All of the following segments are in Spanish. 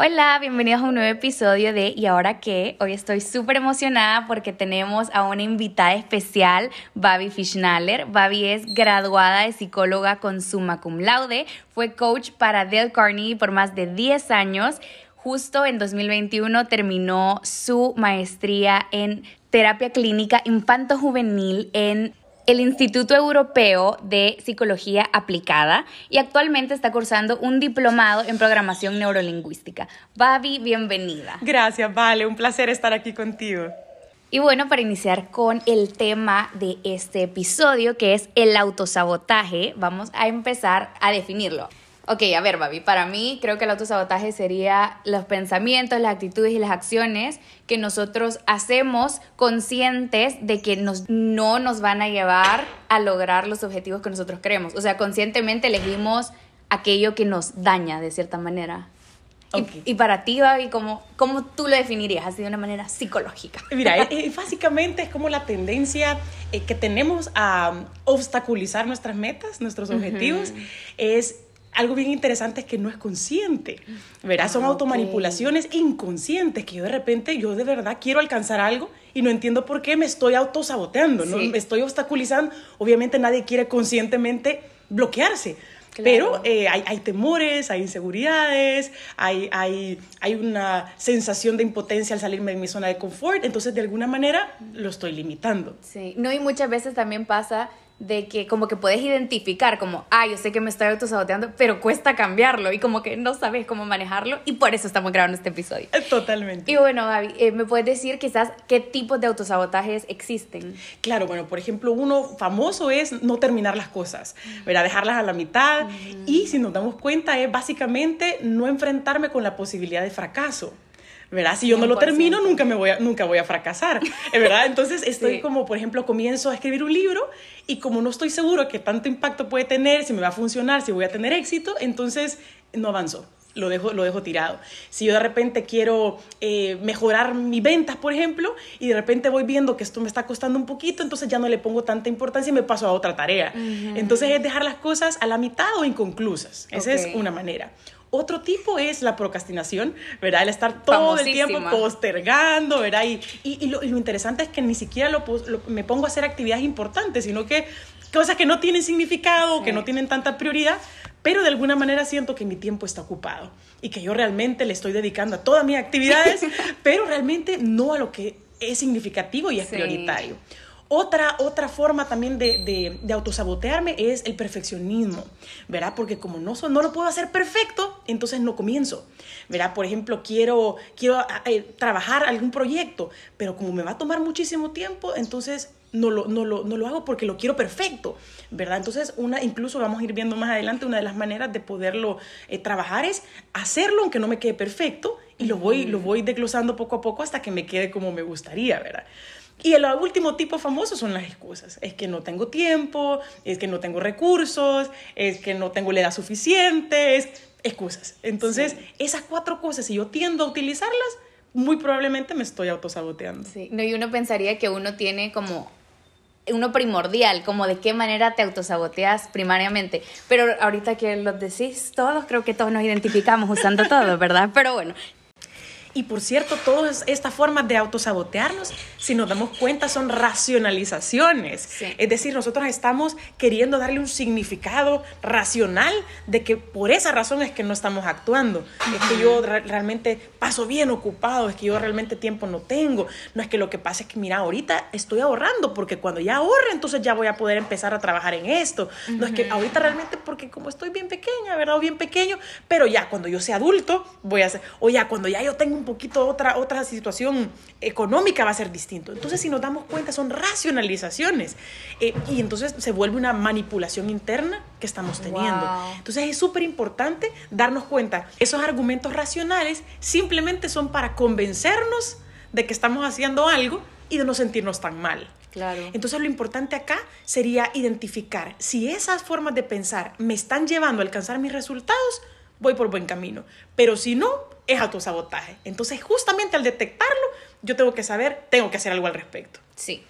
Hola, bienvenidos a un nuevo episodio de ¿Y ahora qué? Hoy estoy súper emocionada porque tenemos a una invitada especial, Babi Fischnaller. Babi es graduada de psicóloga con summa cum laude, fue coach para Dale Carnegie por más de 10 años. Justo en 2021 terminó su maestría en terapia clínica infanto-juvenil en el Instituto Europeo de Psicología Aplicada y actualmente está cursando un diplomado en programación neurolingüística. Babi, bienvenida. Gracias, Vale, un placer estar aquí contigo. Y bueno, para iniciar con el tema de este episodio, que es el autosabotaje, vamos a empezar a definirlo. Ok, a ver, Babi, para mí creo que el autosabotaje sería los pensamientos, las actitudes y las acciones que nosotros hacemos conscientes de que nos, no nos van a llevar a lograr los objetivos que nosotros queremos. O sea, conscientemente elegimos aquello que nos daña de cierta manera. Y, para ti, Babi, ¿cómo, ¿cómo tú lo definirías así de una manera psicológica? Mira, eh, básicamente es como la tendencia eh, que tenemos a obstaculizar nuestras metas, nuestros objetivos, es algo bien interesante es que no es consciente, ¿verdad? Son ah, automanipulaciones inconscientes que yo de repente, yo de verdad quiero alcanzar algo y no entiendo por qué me estoy autosaboteando, ¿no? Me estoy obstaculizando. Obviamente nadie quiere conscientemente bloquearse. Pero eh, hay, hay, temores, hay inseguridades, hay, hay, hay una sensación de impotencia al salirme de mi zona de confort, entonces de alguna manera lo estoy limitando. Sí, no, y muchas veces también pasa de que como que puedes identificar como, ah, yo sé que me estoy autosaboteando, pero cuesta cambiarlo y como que no sabes cómo manejarlo y por eso estamos grabando este episodio. Eh, totalmente. Y bueno, Gaby, eh, ¿me puedes decir quizás qué tipos de autosabotajes existen? Claro, bueno, por ejemplo, uno famoso es no terminar las cosas, ¿verdad? Dejarlas a la mitad y si nos damos cuenta es básicamente no enfrentarme con la posibilidad de fracaso. ¿Verdad? Si yo no lo termino, nunca, me voy a, nunca voy a fracasar, ¿verdad? Entonces estoy como, por ejemplo, comienzo a escribir un libro y como no estoy seguro que tanto impacto puede tener, si me va a funcionar, si voy a tener éxito, entonces no avanzo. Lo dejo, lo dejo tirado. Si yo de repente quiero eh, mejorar mis ventas, por ejemplo, y de repente voy viendo que esto me está costando un poquito, entonces ya no le pongo tanta importancia y me paso a otra tarea. Entonces es dejar las cosas a la mitad o inconclusas. Esa es una manera. Otro tipo es la procrastinación, ¿verdad? El estar todo el tiempo postergando, ¿verdad? Y, y, lo, interesante es que ni siquiera lo, me pongo a hacer actividades importantes, sino que cosas que no tienen significado, que no tienen tanta prioridad, pero de alguna manera siento que mi tiempo está ocupado y que yo realmente le estoy dedicando a todas mis actividades, pero realmente no a lo que es significativo y es prioritario. Otra, otra forma también de, de, de, autosabotearme es el perfeccionismo, ¿verdad? Porque como no, no lo puedo hacer perfecto, entonces no comienzo, ¿verdad? Por ejemplo, quiero, quiero eh, trabajar algún proyecto, pero como me va a tomar muchísimo tiempo, entonces no lo, no lo, no lo hago porque lo quiero perfecto, ¿verdad? Entonces, una, incluso vamos a ir viendo más adelante, una de las maneras de poderlo eh, trabajar es hacerlo aunque no me quede perfecto y lo voy, lo voy desglosando poco a poco hasta que me quede como me gustaría, ¿verdad? Y el último tipo famoso son las excusas. Es que no tengo tiempo, es que no tengo recursos, es que no tengo la edad suficiente, es excusas. Entonces, esas cuatro cosas, si yo tiendo a utilizarlas, muy probablemente me estoy autosaboteando. Sí, no, y uno pensaría que uno tiene como uno primordial, como de qué manera te autosaboteas primariamente. Pero ahorita que lo decís todos, creo que todos nos identificamos usando todo, ¿verdad? Pero bueno, y por cierto, todas estas formas de autosabotearnos, si nos damos cuenta, son racionalizaciones. Es decir, nosotros estamos queriendo darle un significado racional de que por esa razón es que no estamos actuando. Es que yo realmente paso bien ocupado, es que yo realmente tiempo no tengo. No es que lo que pasa es que, mira, ahorita estoy ahorrando porque cuando ya ahorre, entonces ya voy a poder empezar a trabajar en esto. No es que ahorita realmente porque como estoy bien pequeña, ¿verdad? O bien pequeño, pero ya cuando yo sea adulto, voy a hacer, o ya cuando ya yo tengo un poquito otra, otra situación económica va a ser distinto. Entonces, si nos damos cuenta, son racionalizaciones. Eh, y entonces se vuelve una manipulación interna que estamos teniendo. Entonces, es súper importante darnos cuenta. Esos argumentos racionales simplemente son para convencernos de que estamos haciendo algo y de no sentirnos tan mal. Claro. Entonces lo importante acá sería identificar si esas formas de pensar me están llevando a alcanzar mis resultados, voy por buen camino. Pero si no, es autosabotaje. Entonces, justamente al detectarlo, yo tengo que saber, tengo que hacer algo al respecto. Sí.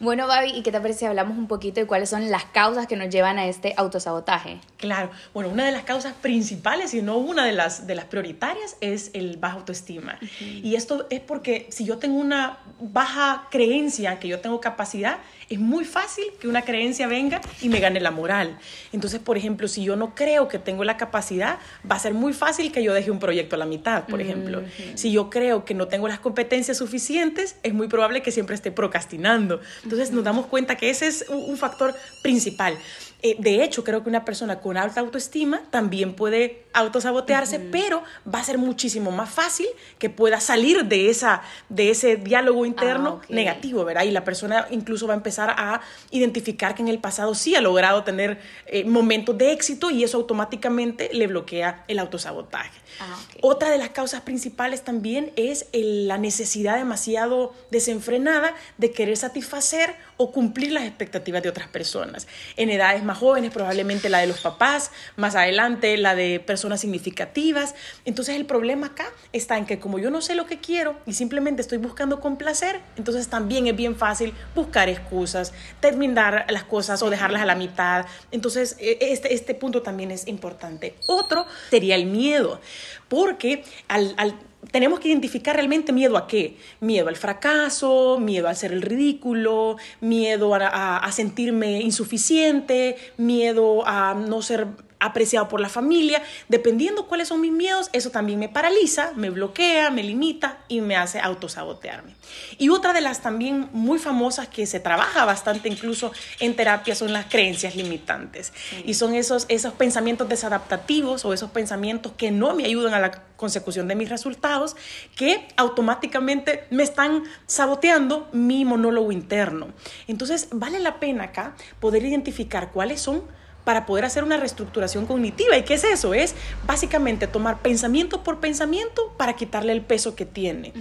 Bueno, Babi, ¿y qué te parece si hablamos un poquito de cuáles son las causas que nos llevan a este autosabotaje? Claro, bueno, una de las causas principales, y no una de las, de las prioritarias, es el baja autoestima. Y esto es porque si yo tengo una baja creencia que yo tengo capacidad, es muy fácil que una creencia venga y me gane la moral. Entonces, por ejemplo, si yo no creo que tengo la capacidad, va a ser muy fácil que yo deje un proyecto a la mitad, por ejemplo. Si yo creo que no tengo las competencias suficientes, es muy probable que siempre esté procrastinando. Entonces, nos damos cuenta que ese es un factor principal. Eh, de hecho, creo que una persona con alta autoestima también puede autosabotearse, pero va a ser muchísimo más fácil que pueda salir de, esa, de ese diálogo interno ah, negativo, ¿verdad? Y la persona incluso va a empezar a identificar que en el pasado sí ha logrado tener eh, momentos de éxito y eso automáticamente le bloquea el autosabotaje. Ah, Otra de las causas principales también es la necesidad demasiado desenfrenada de querer satisfacer o cumplir las expectativas de otras personas. En edades más jóvenes, probablemente la de los papás, más adelante la de personas significativas. Entonces el problema acá está en que como yo no sé lo que quiero y simplemente estoy buscando complacer, entonces también es bien fácil buscar excusas, terminar las cosas o dejarlas a la mitad. Entonces e, este, este punto también es importante. Otro sería el miedo, porque al, al tenemos que identificar realmente miedo a qué. Miedo al fracaso, miedo a hacer el ridículo, miedo a, a, sentirme insuficiente, miedo a no ser apreciado por la familia. Dependiendo cuáles son mis miedos, eso también me paraliza, me bloquea, me limita y me hace autosabotearme. Y otra de las también muy famosas que se trabaja bastante incluso en terapia son las creencias limitantes. Y son esos, esos pensamientos desadaptativos o esos pensamientos que no me ayudan a la consecución de mis resultados, que automáticamente me están saboteando mi monólogo interno. Entonces, vale la pena acá poder identificar cuáles son para poder hacer una reestructuración cognitiva. ¿Y qué es eso? Es básicamente tomar pensamiento por pensamiento para quitarle el peso que tiene.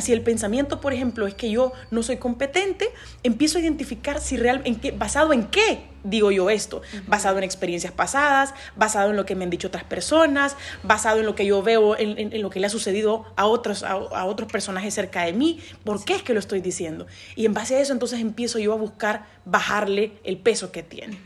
Si el pensamiento, por ejemplo, es que yo no soy competente, empiezo a identificar si real, en qué, basado en qué digo yo esto, basado en experiencias pasadas, basado en lo que me han dicho otras personas, basado en lo que yo veo, en, lo que le ha sucedido a otros, a, otros personajes cerca de mí, ¿por qué es que lo estoy diciendo? Y en base a eso entonces empiezo yo a buscar bajarle el peso que tiene.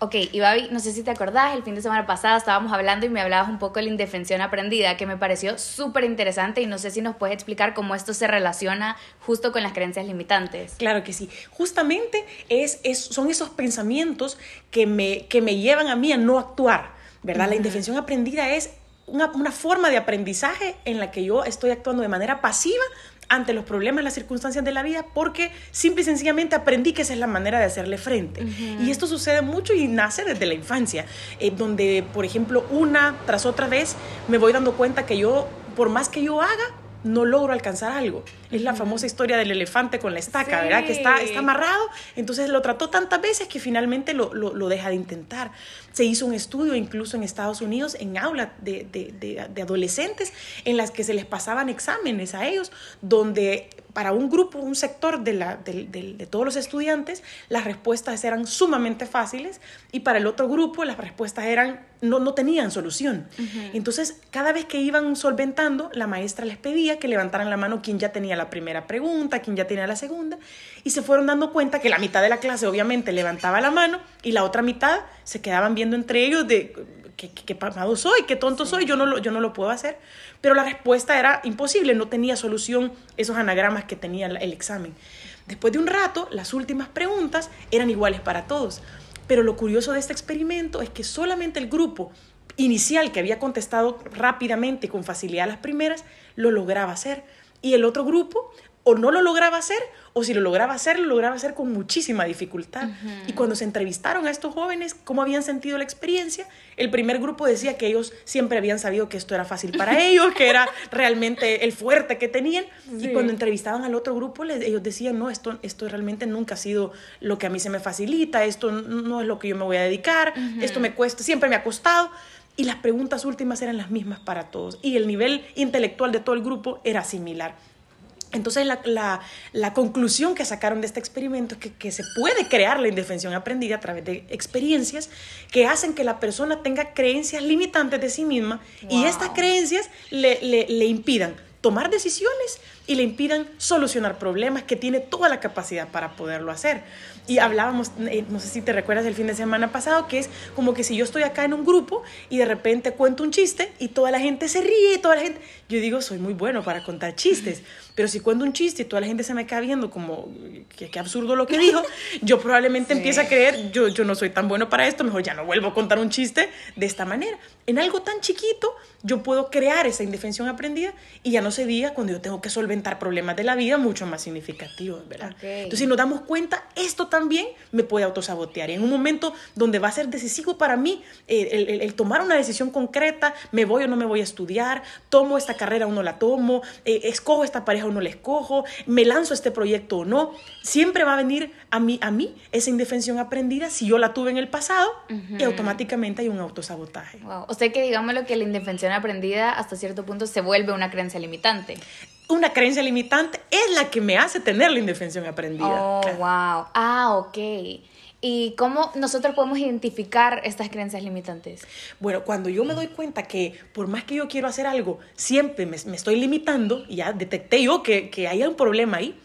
Ok, y Babi, no sé si te acordás, el fin de semana pasado estábamos hablando y me hablabas un poco de la indefensión aprendida, que me pareció súper interesante y no sé si nos puedes explicar cómo esto se relaciona justo con las creencias limitantes. Claro que sí, justamente es, es son esos pensamientos que me, que me llevan a mí a no actuar, ¿verdad? La indefensión aprendida es una, una, forma de aprendizaje en la que yo estoy actuando de manera pasiva ante los problemas, las circunstancias de la vida, porque simple y sencillamente aprendí que esa es la manera de hacerle frente. Y esto sucede mucho y nace desde la infancia, eh, donde, por ejemplo, una tras otra vez me voy dando cuenta que yo, por más que yo haga, no logro alcanzar algo. Es la famosa historia del elefante con la estaca, ¿verdad? Que está, está amarrado, entonces lo trató tantas veces que finalmente lo, lo, deja de intentar. Se hizo un estudio incluso en Estados Unidos, en aulas de, de, de, adolescentes, en las que se les pasaban exámenes a ellos, donde para un grupo, un sector de, la, de, todos los estudiantes, las respuestas eran sumamente fáciles y para el otro grupo las respuestas eran, no, no tenían solución. Entonces, cada vez que iban solventando, la maestra les pedía que levantaran la mano quien ya tenía la primera pregunta, quien ya tenía la segunda, y se fueron dando cuenta que la mitad de la clase obviamente levantaba la mano y la otra mitad se quedaban viendo entre ellos de qué, qué, soy, qué tonto soy, yo no, lo, yo no lo puedo hacer. Pero la respuesta era imposible, no tenía solución esos anagramas que tenía el examen. Después de un rato, las últimas preguntas eran iguales para todos. Pero lo curioso de este experimento es que solamente el grupo inicial que había contestado rápidamente y con facilidad las primeras, lo lograba hacer. Y el otro grupo o no lo lograba hacer, o si lo lograba hacer, lo lograba hacer con muchísima dificultad. Y cuando se entrevistaron a estos jóvenes, cómo habían sentido la experiencia, el primer grupo decía que ellos siempre habían sabido que esto era fácil para ellos, que era realmente el fuerte que tenían. Y cuando entrevistaban al otro grupo, ellos decían, no, esto, esto realmente nunca ha sido lo que a mí se me facilita, esto no es lo que yo me voy a dedicar, esto me cuesta, siempre me ha costado. Y las preguntas últimas eran las mismas para todos. Y el nivel intelectual de todo el grupo era similar. Entonces la, conclusión que sacaron de este experimento es que, se puede crear la indefensión aprendida a través de experiencias que hacen que la persona tenga creencias limitantes de sí misma y estas creencias le, le impidan tomar decisiones y le impidan solucionar problemas que tiene toda la capacidad para poderlo hacer. Y hablábamos, eh, no sé si te recuerdas el fin de semana pasado, que es como que si yo estoy acá en un grupo y de repente cuento un chiste y toda la gente se ríe, y toda la gente, yo digo, soy muy bueno para contar chistes, pero si cuento un chiste y toda la gente se me queda viendo como, qué, absurdo lo que dijo, yo probablemente empiezo a creer, yo, yo no soy tan bueno para esto, mejor ya no vuelvo a contar un chiste de esta manera. En algo tan chiquito, yo puedo crear esa indefensión aprendida y ya no se diga cuando yo tengo que solventar problemas de la vida mucho más significativos, ¿verdad? Entonces, si nos damos cuenta, esto también me puede autosabotear. Y en un momento donde va a ser decisivo para mí eh, el, tomar una decisión concreta, me voy o no me voy a estudiar, tomo esta carrera o no la tomo, eh, escojo esta pareja o no la escojo, me lanzo a este proyecto o no, siempre va a venir a mí, a mí esa indefensión aprendida si yo la tuve en el pasado y automáticamente hay un autosabotaje. Wow. O sea que digamos lo que la indefensión aprendida hasta cierto punto se vuelve una creencia limitante una creencia limitante es la que me hace tener la indefensión aprendida. Oh, wow. Ah, ok. ¿Y cómo nosotros podemos identificar estas creencias limitantes? Bueno, cuando yo me doy cuenta que por más que yo quiero hacer algo, siempre me, estoy limitando y ya detecté yo que, que hay un problema ahí,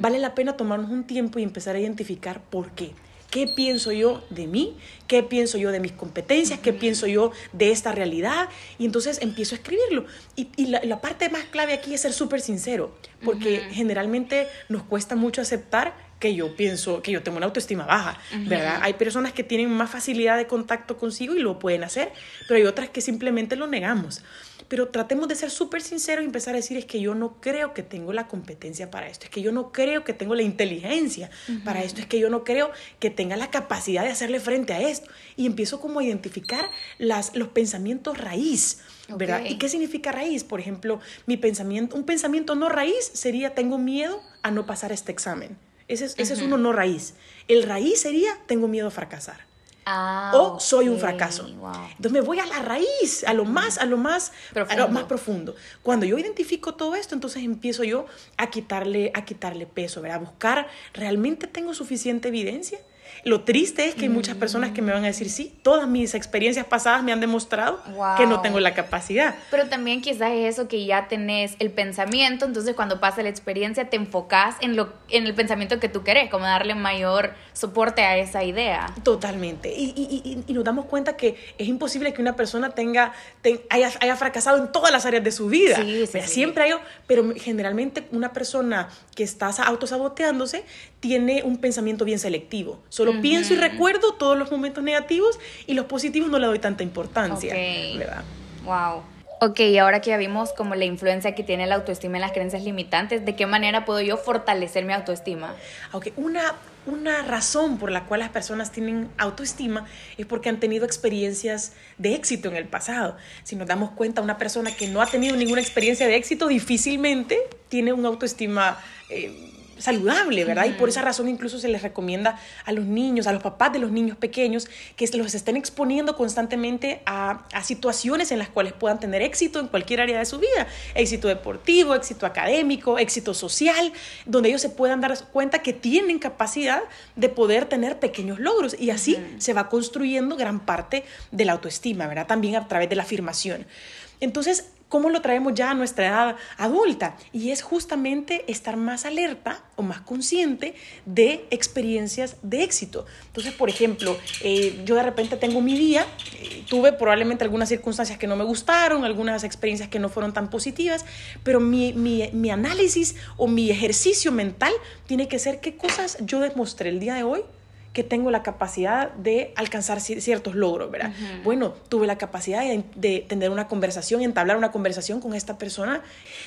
vale la pena tomarnos un tiempo y empezar a identificar por qué. ¿Qué pienso yo de mí? ¿Qué pienso yo de mis competencias? ¿Qué pienso yo de esta realidad? Y entonces empiezo a escribirlo. Y, la, parte más clave aquí es ser súper sincero, porque generalmente nos cuesta mucho aceptar que yo pienso que yo tengo una autoestima baja, ¿verdad? Hay personas que tienen más facilidad de contacto consigo y lo pueden hacer, pero hay otras que simplemente lo negamos. Pero tratemos de ser súper sinceros y empezar a decir es que yo no creo que tengo la competencia para esto, es que yo no creo que tengo la inteligencia para esto, es que yo no creo que tenga la capacidad de hacerle frente a esto. Y empiezo como a identificar las, los pensamientos raíz, ¿verdad? ¿Y qué significa raíz? Por ejemplo, mi pensamiento, un pensamiento no raíz sería tengo miedo a no pasar este examen. Ese es, uno no raíz. El raíz sería tengo miedo a fracasar. Ah, o soy un fracaso. Entonces me voy a la raíz, a lo más, a lo más profundo. más profundo. Cuando yo identifico todo esto, entonces empiezo yo a quitarle, a quitarle peso, a buscar, ¿realmente tengo suficiente evidencia? Lo triste es que hay muchas personas que me van a decir, sí, todas mis experiencias pasadas me han demostrado que no tengo la capacidad. Pero también quizás es eso que ya tenés el pensamiento, entonces cuando pasa la experiencia te enfocas en, lo, en el pensamiento que tú querés, como darle mayor soporte a esa idea. Totalmente. Y, y, y, nos damos cuenta que es imposible que una persona tenga, haya, haya, fracasado en todas las áreas de su vida. Sí, sí, Siempre hay, pero generalmente una persona que está autosaboteándose tiene un pensamiento bien selectivo. Solo pienso y recuerdo todos los momentos negativos y los positivos no le doy tanta importancia. ¿verdad? Wow. Ok, ahora que ya vimos como la influencia que tiene la autoestima en las creencias limitantes, ¿de qué manera puedo yo fortalecer mi autoestima? Ok, una, una razón por la cual las personas tienen autoestima es porque han tenido experiencias de éxito en el pasado. Si nos damos cuenta, una persona que no ha tenido ninguna experiencia de éxito difícilmente tiene una autoestima... Eh, saludable, ¿verdad? Y por esa razón incluso se les recomienda a los niños, a los papás de los niños pequeños, que los estén exponiendo constantemente a, situaciones en las cuales puedan tener éxito en cualquier área de su vida, éxito deportivo, éxito académico, éxito social, donde ellos se puedan dar cuenta que tienen capacidad de poder tener pequeños logros y así se va construyendo gran parte de la autoestima, ¿verdad? También a través de la afirmación. Entonces, ¿Cómo lo traemos ya a nuestra edad adulta? Y es justamente estar más alerta o más consciente de experiencias de éxito. Entonces, por ejemplo, eh, yo de repente tengo mi día, eh, tuve probablemente algunas circunstancias que no me gustaron, algunas experiencias que no fueron tan positivas, pero mi, mi, mi análisis o mi ejercicio mental tiene que ser qué cosas yo demostré el día de hoy que tengo la capacidad de alcanzar ciertos logros, ¿verdad? Bueno, tuve la capacidad de, tener una conversación, entablar una conversación con esta persona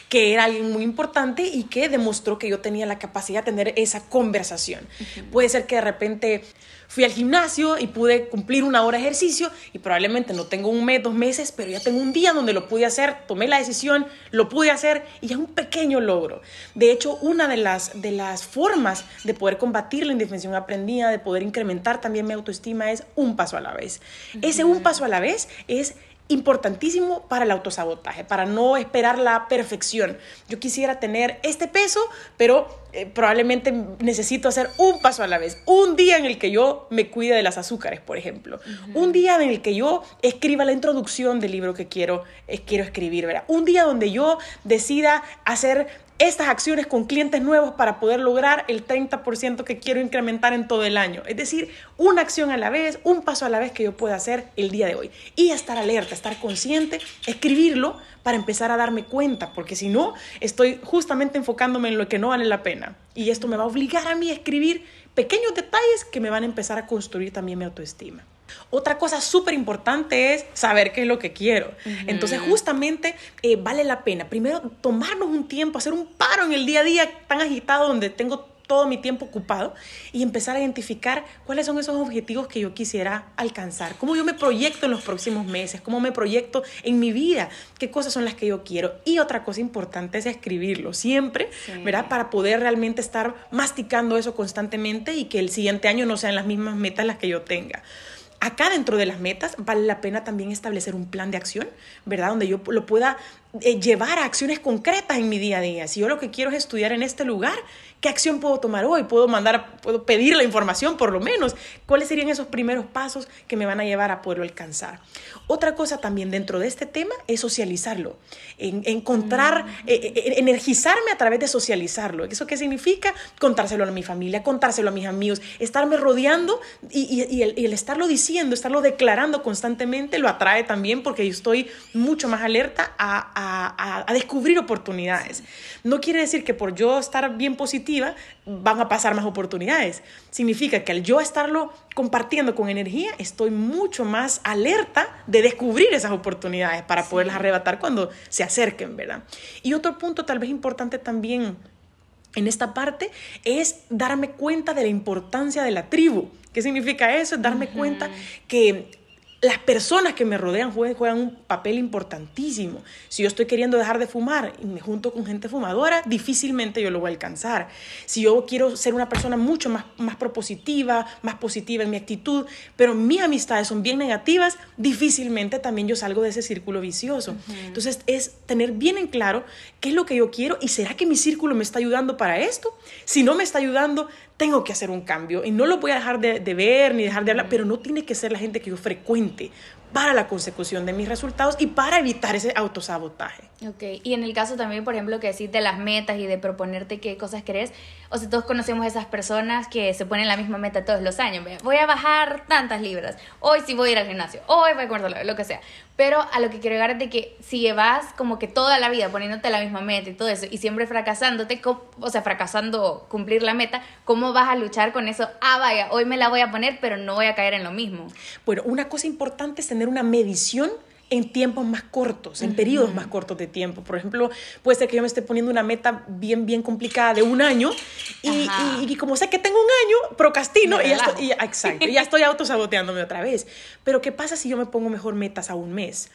que era alguien muy importante y que demostró que yo tenía la capacidad de tener esa conversación. Puede ser que de repente fui al gimnasio y pude cumplir una hora de ejercicio y probablemente no tengo un mes, dos meses, pero ya tengo un día donde lo pude hacer, tomé la decisión, lo pude hacer y es un pequeño logro. De hecho, una de las, de las formas de poder combatir la indefensión aprendida, de poder incrementar también mi autoestima es un paso a la vez. Ese un paso a la vez es importantísimo para el autosabotaje, para no esperar la perfección. Yo quisiera tener este peso, pero eh, probablemente necesito hacer un paso a la vez. Un día en el que yo me cuide de las azúcares, por ejemplo. Un día en el que yo escriba la introducción del libro que quiero, eh, quiero escribir, ¿verdad? Un día donde yo decida hacer estas acciones con clientes nuevos para poder lograr el 30% que quiero incrementar en todo el año. Es decir, una acción a la vez, un paso a la vez que yo pueda hacer el día de hoy. Y estar alerta, estar consciente, escribirlo para empezar a darme cuenta, porque si no, estoy justamente enfocándome en lo que no vale la pena. Y esto me va a obligar a mí a escribir pequeños detalles que me van a empezar a construir también mi autoestima. Otra cosa súper importante es saber qué es lo que quiero. Entonces, justamente eh, vale la pena primero tomarnos un tiempo, hacer un paro en el día a día tan agitado donde tengo todo mi tiempo ocupado y empezar a identificar cuáles son esos objetivos que yo quisiera alcanzar, cómo yo me proyecto en los próximos meses, cómo me proyecto en mi vida, qué cosas son las que yo quiero. Y otra cosa importante es escribirlo siempre, ¿verdad? Para poder realmente estar masticando eso constantemente y que el siguiente año no sean las mismas metas las que yo tenga. Acá dentro de las metas vale la pena también establecer un plan de acción, ¿verdad? Donde yo lo pueda eh, llevar a acciones concretas en mi día a día. Si yo lo que quiero es estudiar en este lugar, ¿qué acción puedo tomar hoy? ¿Puedo mandar, puedo pedir la información por lo menos? ¿Cuáles serían esos primeros pasos que me van a llevar a poderlo alcanzar? Otra cosa también dentro de este tema es socializarlo, en, encontrar, mm. eh, eh, energizarme a través de socializarlo. ¿Eso qué significa? Contárselo a mi familia, contárselo a mis amigos, estarme rodeando y, el, y el estarlo diciendo, estarlo declarando constantemente lo atrae también porque yo estoy mucho más alerta a, a, descubrir oportunidades. No quiere decir que por yo estar bien positiva van a pasar más oportunidades. Significa que al yo estarlo compartiendo con energía, estoy mucho más alerta de descubrir esas oportunidades para poderlas arrebatar cuando se acerquen, ¿verdad? Y otro punto tal vez importante también en esta parte es darme cuenta de la importancia de la tribu. ¿Qué significa eso? Es darme cuenta que las personas que me rodean juegan, un papel importantísimo. Si yo estoy queriendo dejar de fumar y me junto con gente fumadora, difícilmente yo lo voy a alcanzar. Si yo quiero ser una persona mucho más, más propositiva, más positiva en mi actitud, pero mis amistades son bien negativas, difícilmente también yo salgo de ese círculo vicioso. Entonces es tener bien en claro qué es lo que yo quiero y será que mi círculo me está ayudando para esto. Si no me está ayudando, tengo que hacer un cambio y no lo voy a dejar de, ver ni dejar de hablar, pero no tiene que ser la gente que yo frecuente para la consecución de mis resultados y para evitar ese autosabotaje. Ok, y en el caso también, por ejemplo, que decís de las metas y de proponerte qué cosas querés, o sea, todos conocemos esas personas que se ponen la misma meta todos los años, voy a bajar tantas libras, hoy sí voy a ir al gimnasio, hoy voy a comer lo que sea, pero a lo que quiero llegar es de que si llevas como que toda la vida poniéndote la misma meta y todo eso, y siempre fracasándote, o sea, fracasando cumplir la meta, ¿cómo vas a luchar con eso? Ah, vaya, hoy me la voy a poner, pero no voy a caer en lo mismo. Bueno, una cosa importante es tener una medición en tiempos más cortos, en periodos más cortos de tiempo. Por ejemplo, puede ser que yo me esté poniendo una meta bien, bien complicada de un año y, y, como sé que tengo un año, procrastino y ya, estoy, exacto, ya estoy autosaboteándome otra vez. Pero ¿qué pasa si yo me pongo mejor metas a un mes?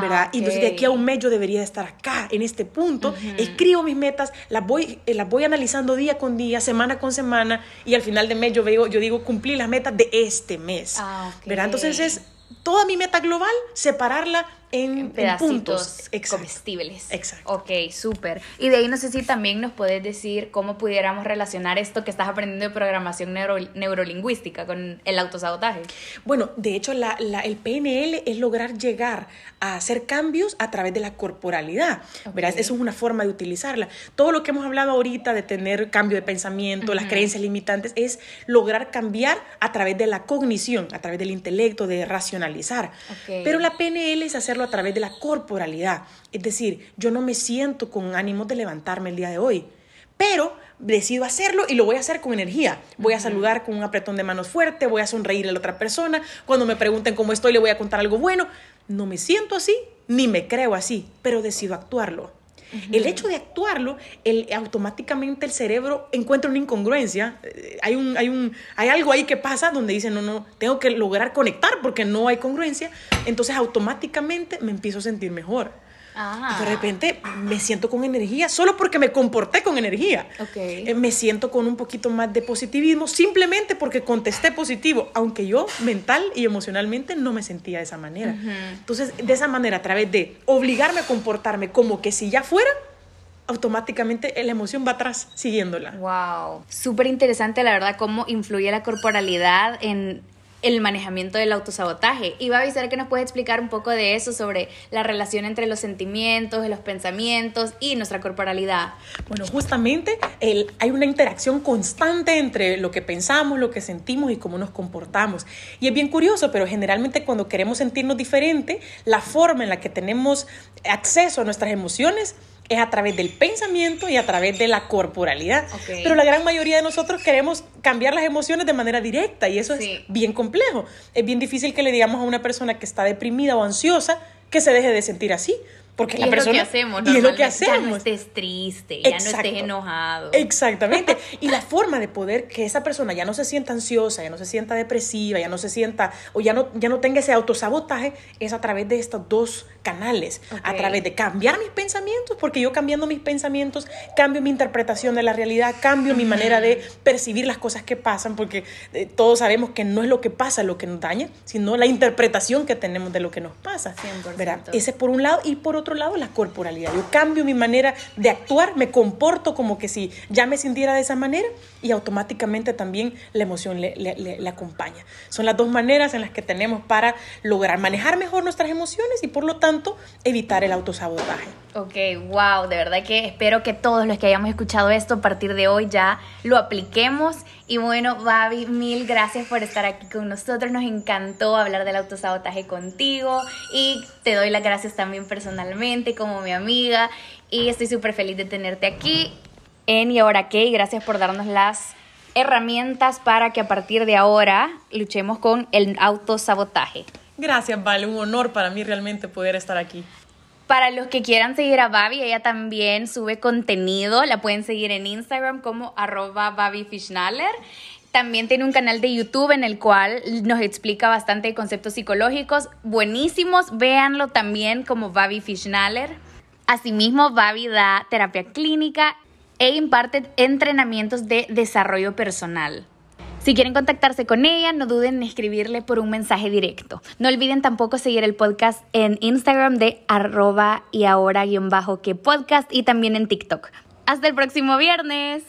¿verdad? Y entonces de aquí a un mes yo debería estar acá, en este punto, escribo mis metas, las voy, eh, las voy analizando día con día, semana con semana, y al final de mes yo, veo, yo digo, cumplí las metas de este mes, ah, ¿verdad? Entonces es toda mi meta global, separarla en, pedacitos comestibles. Exacto. Ok, súper. Y de ahí no sé si también nos puedes decir cómo pudiéramos relacionar esto que estás aprendiendo de programación neurolingüística con el autosabotaje. Bueno, de hecho, la, el PNL es lograr llegar a hacer cambios a través de la corporalidad. ¿verdad? Eso es una forma de utilizarla. Todo lo que hemos hablado ahorita de tener cambio de pensamiento, las creencias limitantes, es lograr cambiar a través de la cognición, a través del intelecto, de racionalizar. Pero la PNL es hacer a través de la corporalidad. Es decir, yo no me siento con ánimo de levantarme el día de hoy, pero decido hacerlo y lo voy a hacer con energía. Voy a saludar con un apretón de manos fuerte, voy a sonreír a la otra persona. Cuando me pregunten cómo estoy, le voy a contar algo bueno. No me siento así, ni me creo así, pero decido actuarlo. El hecho de actuarlo, el, automáticamente el cerebro encuentra una incongruencia. Eh, hay, un, hay, un, hay algo ahí que pasa donde dice, no, no, tengo que lograr conectar porque no hay congruencia. Entonces automáticamente me empiezo a sentir mejor. De repente me siento con energía solo porque me comporté con energía. Okay. Eh, me siento con un poquito más de positivismo simplemente porque contesté positivo, aunque yo mental y emocionalmente no me sentía de esa manera. Entonces, de esa manera, a través de obligarme a comportarme como que si ya fuera, automáticamente la emoción va atrás siguiéndola. Wow, súper interesante la verdad cómo influye la corporalidad en el manejamiento del autosabotaje. Y va a avisar que nos puede explicar un poco de eso sobre la relación entre los sentimientos, los pensamientos y nuestra corporalidad. Bueno, justamente hay una interacción constante entre lo que pensamos, lo que sentimos y cómo nos comportamos. Y es bien curioso, pero generalmente cuando queremos sentirnos diferente, la forma en la que tenemos acceso a nuestras emociones es a través del pensamiento y a través de la corporalidad. Pero la gran mayoría de nosotros queremos cambiar las emociones de manera directa y eso es bien complejo. Es bien difícil que le digamos a una persona que está deprimida o ansiosa que se deje de sentir así. Porque la persona. Es lo que hacemos, y es lo que hacemos. Ya no estés triste, ya no estés enojado. Exactamente. y la forma de poder que esa persona ya no se sienta ansiosa, ya no se sienta depresiva, ya no se sienta, o ya no, ya no tenga ese autosabotaje, es a través de estos dos canales. A través de cambiar mis pensamientos, porque yo cambiando mis pensamientos, cambio mi interpretación de la realidad, cambio mi manera de percibir las cosas que pasan, porque eh, todos sabemos que no es lo que pasa lo que nos daña, sino la interpretación que tenemos de lo que nos pasa. 100%. Ese es por un lado, y por otro lado, la corporalidad. Yo cambio mi manera de actuar, me comporto como que si ya me sintiera de esa manera y automáticamente también la emoción le, le, acompaña. Son las dos maneras en las que tenemos para lograr manejar mejor nuestras emociones y por lo tanto evitar el autosabotaje. Ok, wow, de verdad que espero que todos los que hayamos escuchado esto a partir de hoy ya lo apliquemos. Y bueno, Babi, mil gracias por estar aquí con nosotros. Nos encantó hablar del autosabotaje contigo y te doy las gracias también personalmente como mi amiga. Y estoy súper feliz de tenerte aquí en Y ahora qué. Y gracias por darnos las herramientas para que a partir de ahora luchemos con el autosabotaje. Gracias, Vale. Un honor para mí realmente poder estar aquí. Para los que quieran seguir a Babi, ella también sube contenido. La pueden seguir en Instagram como arroba babifishnaller. También tiene un canal de YouTube en el cual nos explica bastante conceptos psicológicos buenísimos. Véanlo también como Babi Fishnaller. Asimismo, Babi da terapia clínica e imparte entrenamientos de desarrollo personal. Si quieren contactarse con ella, no duden en escribirle por un mensaje directo. No olviden tampoco seguir el podcast en Instagram de arroba y ahora guion bajo que podcast y también en TikTok. Hasta el próximo viernes.